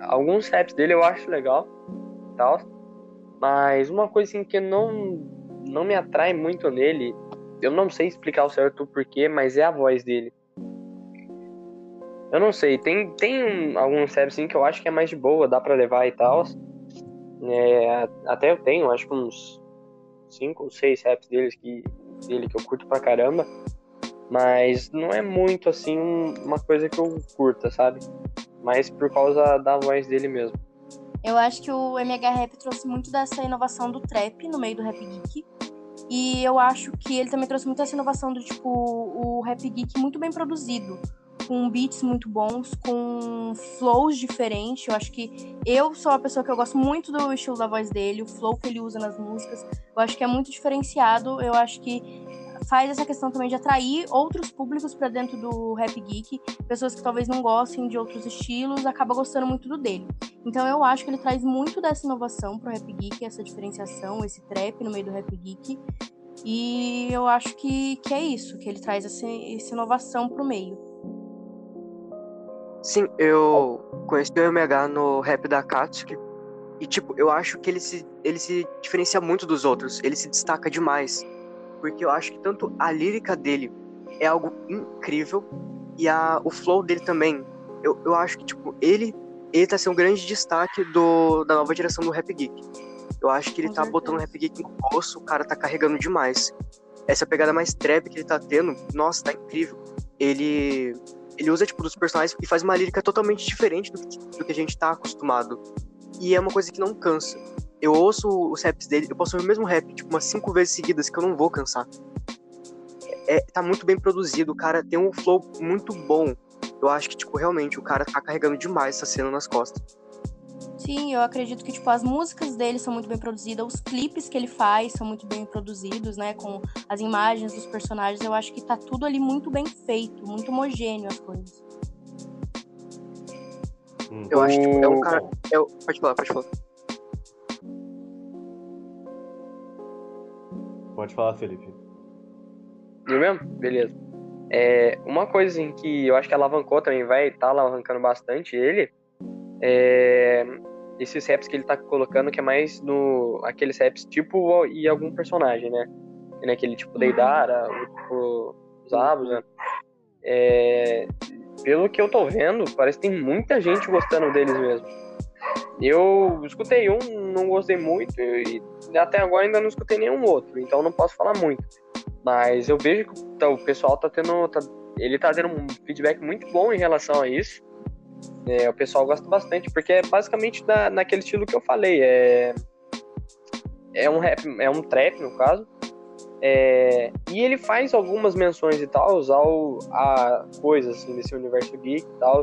alguns raps dele eu acho legal, tal. Mas uma coisa assim, que não, não me atrai muito nele, eu não sei explicar o certo porquê, mas é a voz dele. Eu não sei, tem, tem alguns raps assim que eu acho que é mais de boa, dá pra levar e tal. É, até eu tenho, acho que uns 5 ou 6 raps deles que, dele que eu curto pra caramba. Mas não é muito assim uma coisa que eu curta, sabe? Mas por causa da voz dele mesmo. Eu acho que o MH Rap trouxe muito dessa inovação do trap no meio do Rap Geek. E eu acho que ele também trouxe muito essa inovação do tipo o Rap Geek muito bem produzido com beats muito bons, com flows diferentes. Eu acho que eu sou uma pessoa que eu gosto muito do estilo da voz dele, o flow que ele usa nas músicas. Eu acho que é muito diferenciado. Eu acho que faz essa questão também de atrair outros públicos para dentro do rap geek, pessoas que talvez não gostem de outros estilos, acaba gostando muito do dele. Então eu acho que ele traz muito dessa inovação pro rap geek, essa diferenciação, esse trap no meio do rap geek. E eu acho que, que é isso, que ele traz essa, essa inovação pro meio. Sim, eu conheci o MH no rap da Katsuki. E, tipo, eu acho que ele se, ele se diferencia muito dos outros. Ele se destaca demais. Porque eu acho que tanto a lírica dele é algo incrível. E a, o flow dele também. Eu, eu acho que, tipo, ele, ele tá sendo um grande destaque do, da nova geração do Rap Geek. Eu acho que ele tá botando o Rap Geek no bolso, o cara tá carregando demais. Essa pegada mais trap que ele tá tendo, nossa, tá incrível. Ele ele usa, tipo, dos personagens e faz uma lírica totalmente diferente do que, do que a gente tá acostumado. E é uma coisa que não cansa. Eu ouço os raps dele, eu posso ouvir o mesmo rap, tipo, umas cinco vezes seguidas que eu não vou cansar. É, tá muito bem produzido, o cara tem um flow muito bom. Eu acho que, tipo, realmente o cara tá carregando demais essa cena nas costas. Sim, eu acredito que tipo as músicas dele são muito bem produzidas, os clipes que ele faz são muito bem produzidos, né, com as imagens dos personagens. Eu acho que tá tudo ali muito bem feito, muito homogêneo as coisas. Eu acho que tipo, é um cara, é, pode falar, pode falar. Pode falar, Felipe. Eu mesmo? Beleza. É, uma coisa assim, que eu acho que alavancou também, vai estar tá alavancando bastante ele, é, esses raps que ele tá colocando, que é mais no. aqueles raps tipo e algum personagem, né? né aquele tipo Deidara, o tipo Zabos, né? É, pelo que eu tô vendo, parece que tem muita gente gostando deles mesmo. Eu escutei um, não gostei muito e até agora ainda não escutei nenhum outro, então não posso falar muito. Mas eu vejo que o pessoal tá tendo. Tá, ele tá tendo um feedback muito bom em relação a isso. É, o pessoal gosta bastante, porque é basicamente na, naquele estilo que eu falei. É, é um rap, é um trap, no caso. É, e ele faz algumas menções e tal ao, a coisas assim, desse universo geek e tal,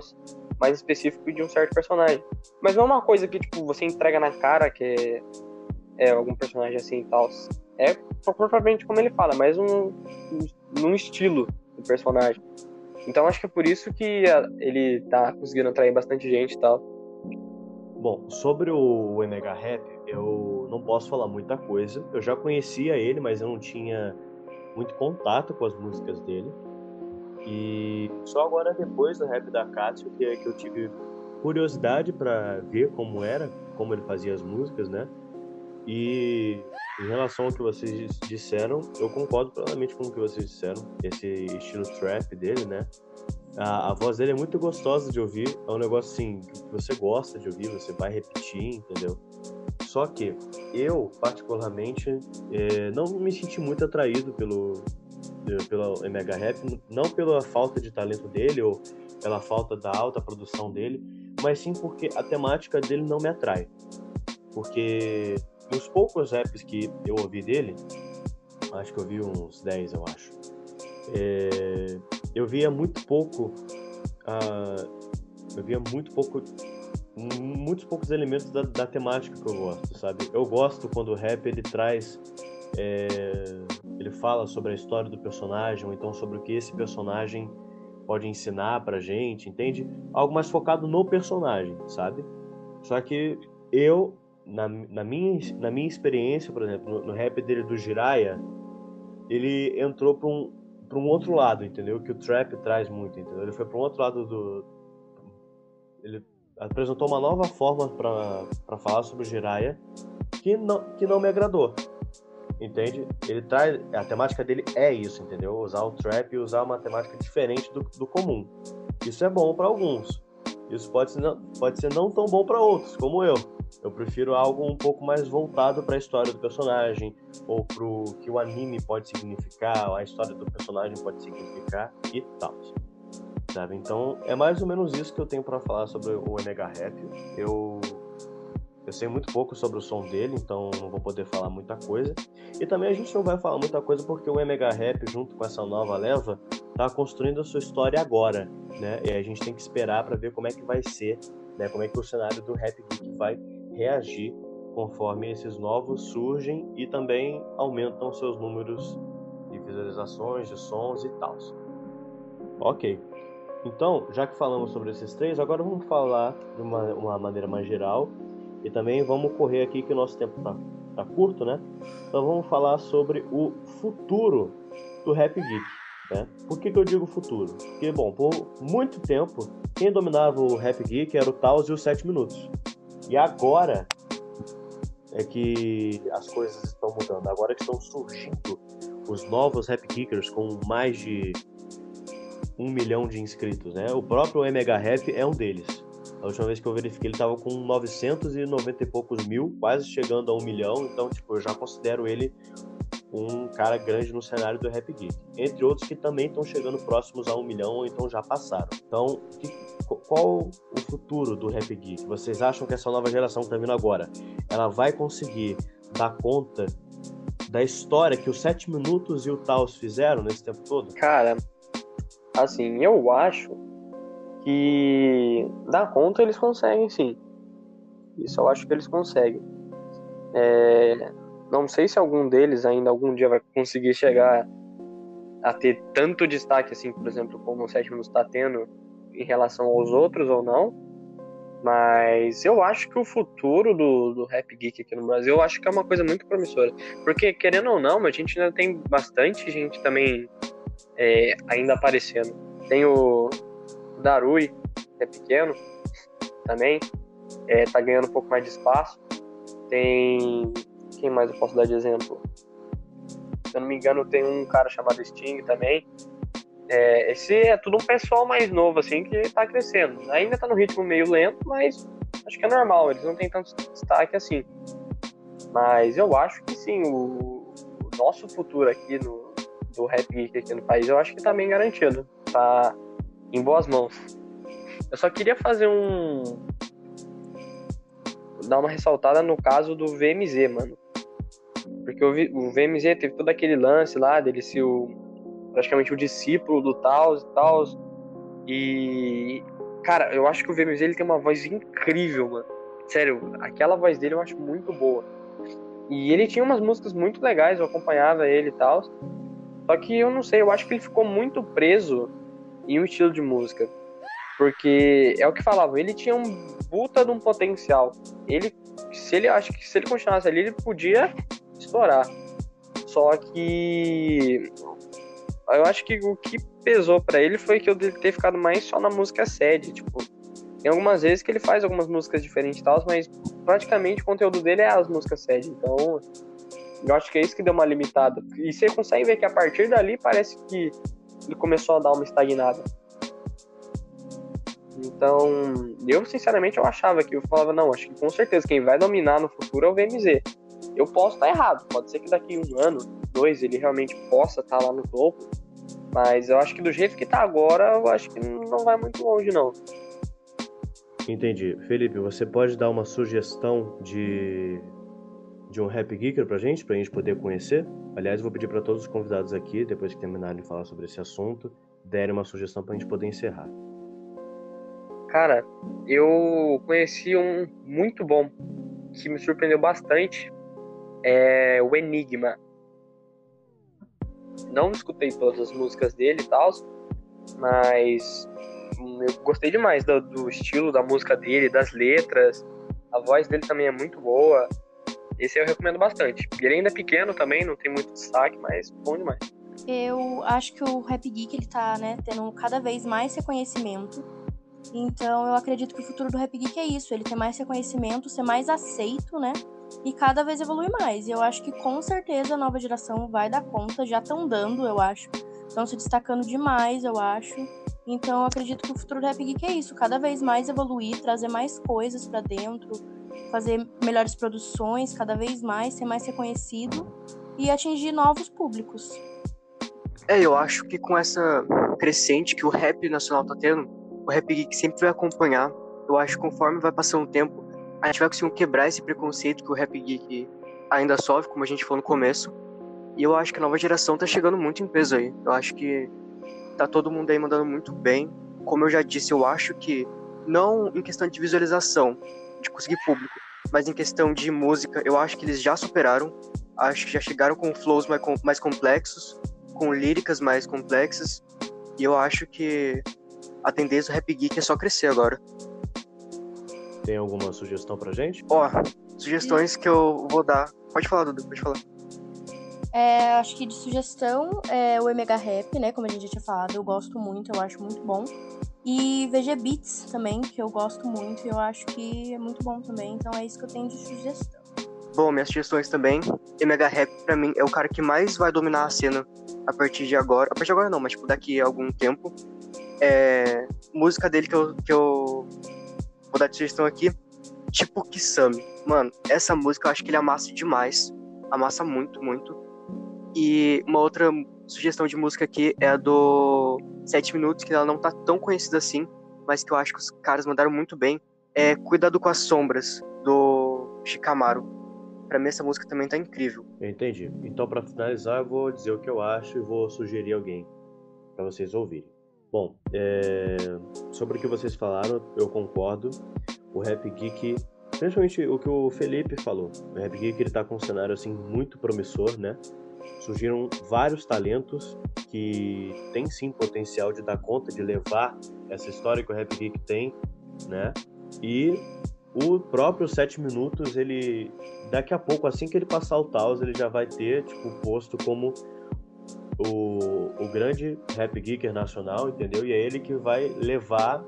mais específico de um certo personagem. Mas não é uma coisa que tipo, você entrega na cara que é, é algum personagem assim e tal. É propriamente como ele fala, mas um, um, num estilo do personagem. Então acho que é por isso que ele tá conseguindo atrair bastante gente e tal. Bom, sobre o MH Rap, eu não posso falar muita coisa. Eu já conhecia ele, mas eu não tinha muito contato com as músicas dele. E só agora depois do rap da Cássio que, que eu tive curiosidade para ver como era, como ele fazia as músicas, né? E em relação ao que vocês disseram, eu concordo plenamente com o que vocês disseram. Esse estilo trap dele, né? A, a, voz dele é muito gostosa de ouvir. É um negócio assim que você gosta de ouvir, você vai repetir, entendeu? Só que eu, particularmente, é, não me senti muito atraído pelo, pelo MH Rap, não pela falta de talento dele ou pela falta da alta produção dele, mas sim porque a temática dele não me atrai. Porque nos poucos raps que eu ouvi dele, acho que eu vi uns 10, eu acho, é, eu via muito pouco, uh, eu via muito pouco, muitos poucos elementos da, da, temática que eu gosto, sabe? Eu gosto quando o rap ele traz, é, ele fala sobre a história do personagem, ou então sobre o que esse personagem pode ensinar pra gente, entende? Algo mais focado no personagem, sabe? Só que eu na, na, minha, na minha experiência, por exemplo, no, no rap dele do Jiraya, ele entrou para um, pra um outro lado, entendeu? Que o trap traz muito, entendeu? Ele foi para um outro lado do. Ele apresentou uma nova forma para falar sobre o Jiraya que não, que não me agradou. Entende? Ele traz. A temática dele é isso, entendeu? Usar o trap e usar uma temática diferente do, do comum. Isso é bom para alguns. Isso pode ser, não, pode ser não tão bom para outros, como eu. Eu prefiro algo um pouco mais voltado para a história do personagem, ou para o que o anime pode significar, a história do personagem pode significar e tal. Sabe? Então, é mais ou menos isso que eu tenho para falar sobre o Omega Rap. Eu eu sei muito pouco sobre o som dele, então não vou poder falar muita coisa. E também a gente não vai falar muita coisa porque o Omega Rap, junto com essa nova leva, tá construindo a sua história agora, né? E a gente tem que esperar para ver como é que vai ser, né? Como é que o cenário do Rap Geek vai reagir conforme esses novos surgem e também aumentam seus números de visualizações, de sons e tal. Ok. Então, já que falamos sobre esses três, agora vamos falar de uma, uma maneira mais geral e também vamos correr aqui que o nosso tempo tá, tá curto, né? Então vamos falar sobre o futuro do Rap Geek. Né? Por que, que eu digo futuro? Porque, bom, por muito tempo, quem dominava o Rap Geek era o Taos e os 7 Minutos. E agora é que as coisas estão mudando. Agora que estão surgindo os novos Rap Geekers com mais de um milhão de inscritos, né? O próprio Mega Rap é um deles. A última vez que eu verifiquei, ele estava com 990 e poucos mil, quase chegando a um milhão. Então, tipo, eu já considero ele um cara grande no cenário do Rap Geek. Entre outros que também estão chegando próximos a um milhão ou então já passaram. Então, que, qual o futuro do Rap Geek? Vocês acham que essa nova geração que está vindo agora, ela vai conseguir dar conta da história que os 7 minutos e o Taos fizeram nesse tempo todo? Cara, assim, eu acho que dar conta eles conseguem sim. Isso eu acho que eles conseguem. É, não sei se algum deles ainda algum dia vai conseguir chegar a ter tanto destaque assim, por exemplo, como o Sétimo está tendo em relação aos outros ou não. Mas eu acho que o futuro do, do Rap Geek aqui no Brasil, eu acho que é uma coisa muito promissora. Porque, querendo ou não, a gente ainda tem bastante gente também é, ainda aparecendo. Tem o, Darui, que é pequeno, também, é, tá ganhando um pouco mais de espaço. Tem. Quem mais eu posso dar de exemplo? Se eu não me engano, tem um cara chamado Sting também. É, esse é tudo um pessoal mais novo, assim, que tá crescendo. Ainda tá no ritmo meio lento, mas acho que é normal, eles não têm tanto destaque assim. Mas eu acho que sim, o, o nosso futuro aqui no, do rap geek aqui no país, eu acho que tá bem garantido. Tá, em boas mãos. Eu só queria fazer um. dar uma ressaltada no caso do VMZ, mano. Porque o, o VMZ teve todo aquele lance lá dele ser o, praticamente o discípulo do Taos e tal. E. Cara, eu acho que o VMZ ele tem uma voz incrível, mano. Sério, aquela voz dele eu acho muito boa. E ele tinha umas músicas muito legais, eu acompanhava ele e tal. Só que eu não sei, eu acho que ele ficou muito preso em um estilo de música. Porque é o que falavam, ele tinha um puta de um potencial. Ele, se ele acho que se ele continuasse ali, ele podia estourar. Só que eu acho que o que pesou para ele foi que eu ter ficado mais só na música sede, tipo, tem algumas vezes que ele faz algumas músicas diferentes e tal, mas praticamente o conteúdo dele é as músicas sede. Então, eu acho que é isso que deu uma limitada. E você consegue ver que a partir dali parece que ele começou a dar uma estagnada. Então, eu sinceramente eu achava que eu falava, não, acho que com certeza quem vai dominar no futuro é o VMZ. Eu posso estar errado, pode ser que daqui um ano, dois, ele realmente possa estar lá no topo, mas eu acho que do jeito que está agora, eu acho que não vai muito longe, não. Entendi. Felipe, você pode dar uma sugestão de de um Rap Geeker pra gente, pra gente poder conhecer. Aliás, vou pedir para todos os convidados aqui, depois que terminarem de falar sobre esse assunto, derem uma sugestão pra gente poder encerrar. Cara, eu conheci um muito bom, que me surpreendeu bastante, é o Enigma. Não escutei todas as músicas dele e tal, mas eu gostei demais do, do estilo da música dele, das letras. A voz dele também é muito boa. Esse eu recomendo bastante. Ele ainda é pequeno também, não tem muito destaque, mas bom demais. Eu acho que o Rap Geek ele tá, né, tendo cada vez mais reconhecimento. Então eu acredito que o futuro do Rap Geek é isso, ele ter mais reconhecimento, ser mais aceito, né? E cada vez evolui mais. E eu acho que com certeza a nova geração vai dar conta, já estão dando, eu acho. Estão se destacando demais, eu acho. Então eu acredito que o futuro do Rap Geek é isso, cada vez mais evoluir, trazer mais coisas para dentro, fazer melhores produções, cada vez mais, ser mais reconhecido e atingir novos públicos. É, eu acho que com essa crescente que o rap nacional tá tendo, o Rap Geek sempre vai acompanhar. Eu acho que conforme vai passando o tempo, a gente vai conseguir quebrar esse preconceito que o Rap Geek ainda sofre, como a gente falou no começo. E eu acho que a nova geração tá chegando muito em peso aí. Eu acho que tá todo mundo aí mandando muito bem. Como eu já disse, eu acho que não em questão de visualização, de conseguir público, mas em questão de música, eu acho que eles já superaram. Acho que já chegaram com flows mais, mais complexos, com líricas mais complexas. E eu acho que a tendência do Rap Geek é só crescer agora. Tem alguma sugestão pra gente? Ó, sugestões que eu vou dar. Pode falar, Dudu, pode falar. É, acho que de sugestão é o MH Rap, né? Como a gente já tinha falado, eu gosto muito, eu acho muito bom. E VG Beats também, que eu gosto muito e eu acho que é muito bom também. Então é isso que eu tenho de sugestão. Bom, minhas sugestões também. MH Rap, pra mim, é o cara que mais vai dominar a cena a partir de agora. A partir de agora não, mas tipo, daqui a algum tempo. É, música dele que eu, que eu vou dar sugestão aqui, tipo Kisame. Mano, essa música eu acho que ele amassa demais. Amassa muito, muito. E uma outra sugestão de música aqui é a do 7 Minutos, que ela não tá tão conhecida assim, mas que eu acho que os caras mandaram muito bem. É Cuidado com as Sombras, do Shikamaru. Pra mim essa música também tá incrível. Entendi. Então para finalizar eu vou dizer o que eu acho e vou sugerir alguém para vocês ouvirem. Bom, é... sobre o que vocês falaram, eu concordo. O Rap Geek, principalmente o que o Felipe falou, o Rap Geek ele tá com um cenário assim muito promissor, né? Surgiram vários talentos que têm sim potencial de dar conta de levar essa história que o Rap Geek tem, né? E o próprio 7 minutos, ele daqui a pouco, assim que ele passar o Taos, ele já vai ter tipo posto como o, o grande rap geeker nacional, entendeu? E é ele que vai levar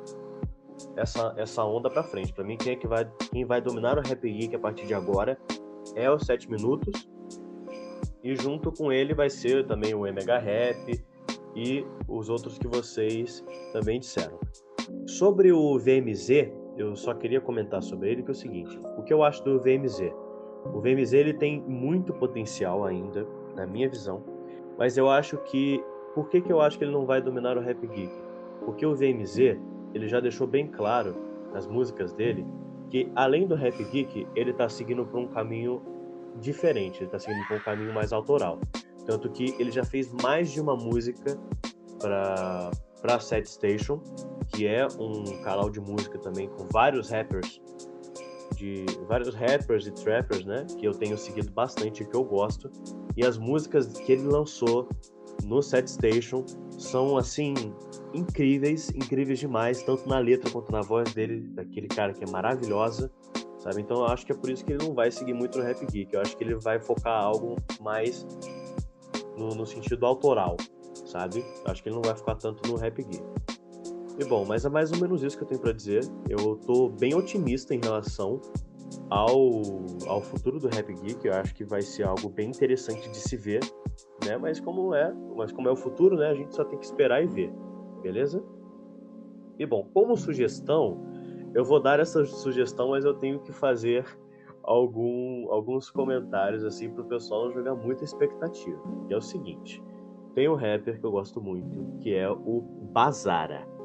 essa, essa onda para frente. Para mim, quem é que vai quem vai dominar o rap geek a partir de agora é os 7 minutos. E junto com ele vai ser também o MH Rap e os outros que vocês também disseram. Sobre o VMZ, eu só queria comentar sobre ele que é o seguinte: o que eu acho do VMZ? O VMZ ele tem muito potencial ainda, na minha visão, mas eu acho que. Por que, que eu acho que ele não vai dominar o Rap Geek? Porque o VMZ, ele já deixou bem claro nas músicas dele que, além do Rap Geek, ele está seguindo por um caminho diferente, ele está seguindo por um caminho mais autoral. Tanto que ele já fez mais de uma música para para Set Station, que é um canal de música também com vários rappers de vários rappers e trappers, né, que eu tenho seguido bastante e que eu gosto. E as músicas que ele lançou no Set Station são assim incríveis, incríveis demais, tanto na letra quanto na voz dele, daquele cara que é maravilhosa, sabe? Então eu acho que é por isso que ele não vai seguir muito no Rap Geek. Eu acho que ele vai focar algo mais no, no sentido autoral, sabe? Eu acho que ele não vai ficar tanto no Rap Geek. E bom, mas é mais ou menos isso que eu tenho para dizer. Eu tô bem otimista em relação ao, ao futuro do Rap Geek. Eu acho que vai ser algo bem interessante de se ver, né? Mas como é, mas como é o futuro, né? A gente só tem que esperar e ver, beleza? E bom, como sugestão, eu vou dar essa sugestão, mas eu tenho que fazer algum, alguns comentários assim para o pessoal não jogar muita expectativa. Que é o seguinte: tem um rapper que eu gosto muito, que é o Bazara.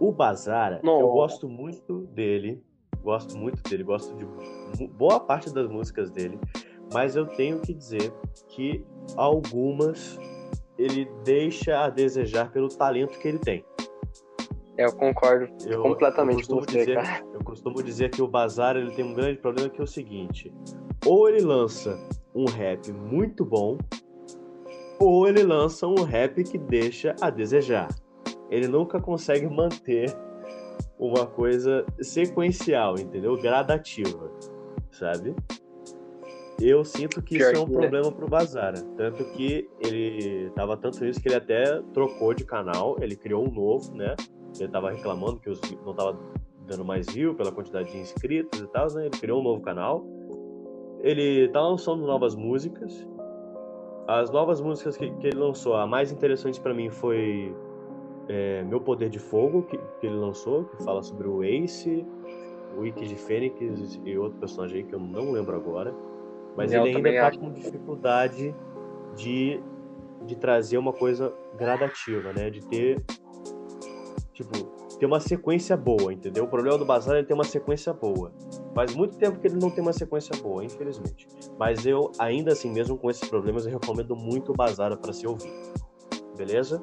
O Bazara, Não. eu gosto muito dele, gosto muito dele, gosto de boa parte das músicas dele, mas eu tenho que dizer que algumas ele deixa a desejar pelo talento que ele tem. É, eu concordo eu, completamente eu com você, dizer, cara. Eu costumo dizer que o Bazar ele tem um grande problema que é o seguinte: ou ele lança um rap muito bom, ou ele lança um rap que deixa a desejar ele nunca consegue manter uma coisa sequencial, entendeu? Gradativa, sabe? Eu sinto que Pior isso é um é. problema é. pro Bazara. Tanto que ele tava tanto isso que ele até trocou de canal, ele criou um novo, né? Ele tava reclamando que os, não tava dando mais view pela quantidade de inscritos e tal, né? Ele criou um novo canal. ele tá lançando novas músicas. As novas músicas que, que ele lançou, a mais interessante para mim foi é, Meu Poder de Fogo, que, que, ele lançou, que fala sobre o Ace, o Wiki de Fênix e outro personagem aí que eu não lembro agora. Mas eu ele ainda tá com dificuldade de, de trazer uma coisa gradativa, né? De ter, tipo, ter uma sequência boa, entendeu? O problema do Bazar é ter uma sequência boa. Faz muito tempo que ele não tem uma sequência boa, infelizmente. Mas eu, ainda assim, mesmo com esses problemas, eu recomendo muito o Bazar para se ouvir. Beleza?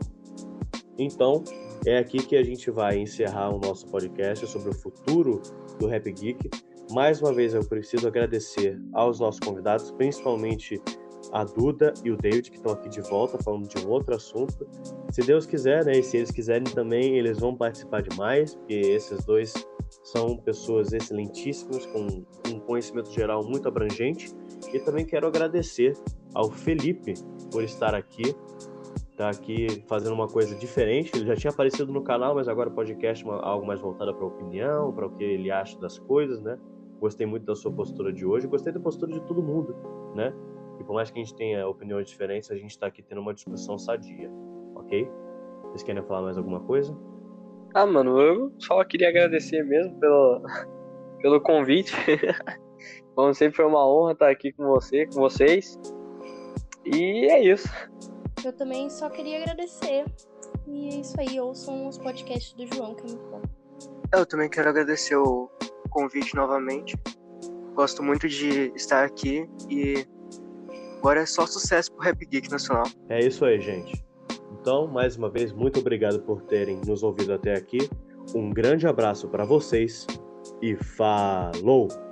Então, é aqui que a gente vai encerrar o nosso podcast sobre o futuro do Rap Geek. Mais uma vez, eu preciso agradecer aos nossos convidados, principalmente a Duda e o David, que estão aqui de volta falando de um outro assunto. Se Deus quiser, né, e se eles quiserem também, eles vão participar de mais, porque esses dois são pessoas excelentíssimas, com um conhecimento geral muito abrangente. E também quero agradecer ao Felipe por estar aqui, tá aqui fazendo uma coisa diferente. Ele já tinha aparecido no canal, mas agora podcast é algo mais voltado para opinião, para o que ele acha das coisas, né? Gostei muito da sua postura de hoje, gostei da postura de todo mundo, né? E por mais que a gente tenha opiniões diferentes, a gente está aqui tendo uma discussão sadia, ok? Vocês querem falar mais alguma coisa? Ah, mano, eu só queria agradecer mesmo pelo, pelo convite. Como sempre foi uma honra estar aqui com você, com vocês. E é isso. Eu também só queria agradecer. E é isso aí, ouçam os podcasts do João, que é muito bom. Eu também quero agradecer o convite novamente. Gosto muito de estar aqui e Agora é só sucesso pro Rap Geek Nacional. É isso aí, gente. Então, mais uma vez, muito obrigado por terem nos ouvido até aqui. Um grande abraço para vocês e falou!